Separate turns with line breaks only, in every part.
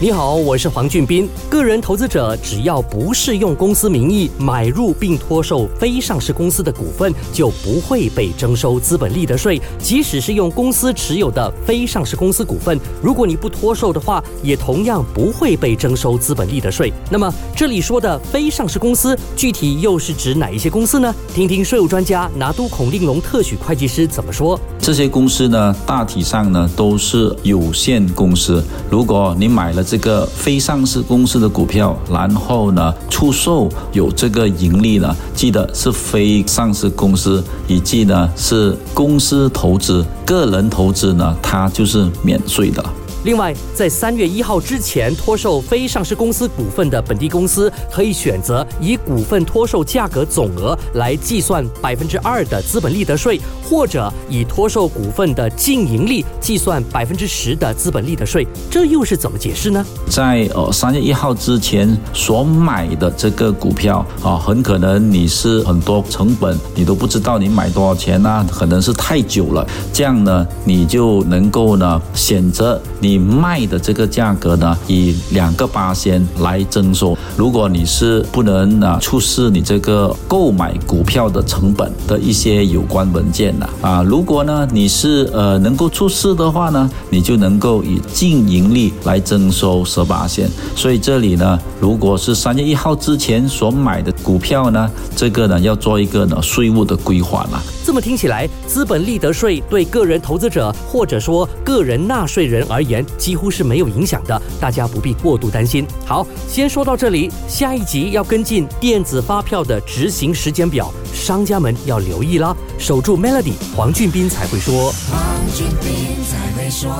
你好，我是黄俊斌。个人投资者只要不是用公司名义买入并托售非上市公司的股份，就不会被征收资本利得税。即使是用公司持有的非上市公司股份，如果你不托售的话，也同样不会被征收资本利得税。那么这里说的非上市公司，具体又是指哪一些公司呢？听听税务专家拿督孔令龙特许会计师怎么说。
这些公司呢，大体上呢都是有限公司。如果你买了这个非上市公司的股票，然后呢出售有这个盈利呢，记得是非上市公司，以及呢是公司投资，个人投资呢它就是免税的。
另外，在三月一号之前脱售非上市公司股份的本地公司，可以选择以股份脱售价格总额来计算百分之二的资本利得税，或者以脱售股份的净盈利计算百分之十的资本利得税。这又是怎么解释呢？
在呃三月一号之前所买的这个股票啊，很可能你是很多成本你都不知道你买多少钱呢？可能是太久了，这样呢，你就能够呢选择你。你卖的这个价格呢，以两个八仙来征收。如果你是不能啊出示你这个购买股票的成本的一些有关文件的啊，如果呢你是呃能够出示的话呢，你就能够以净盈利来征收十八仙。所以这里呢，如果是三月一号之前所买的股票呢，这个呢要做一个呢税务的规划了。
这么听起来，资本利得税对个人投资者或者说个人纳税人而言几乎是没有影响的，大家不必过度担心。好，先说到这里，下一集要跟进电子发票的执行时间表，商家们要留意啦。守住 Melody，黄俊斌才会说。黄俊斌才会
说。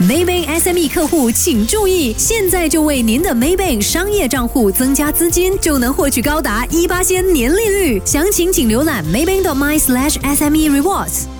Maybank SME 客户请注意，现在就为您的 Maybank 商业账户增加资金，就能获取高达一八千年利率。详情请浏览 Maybank.my/SME Rewards。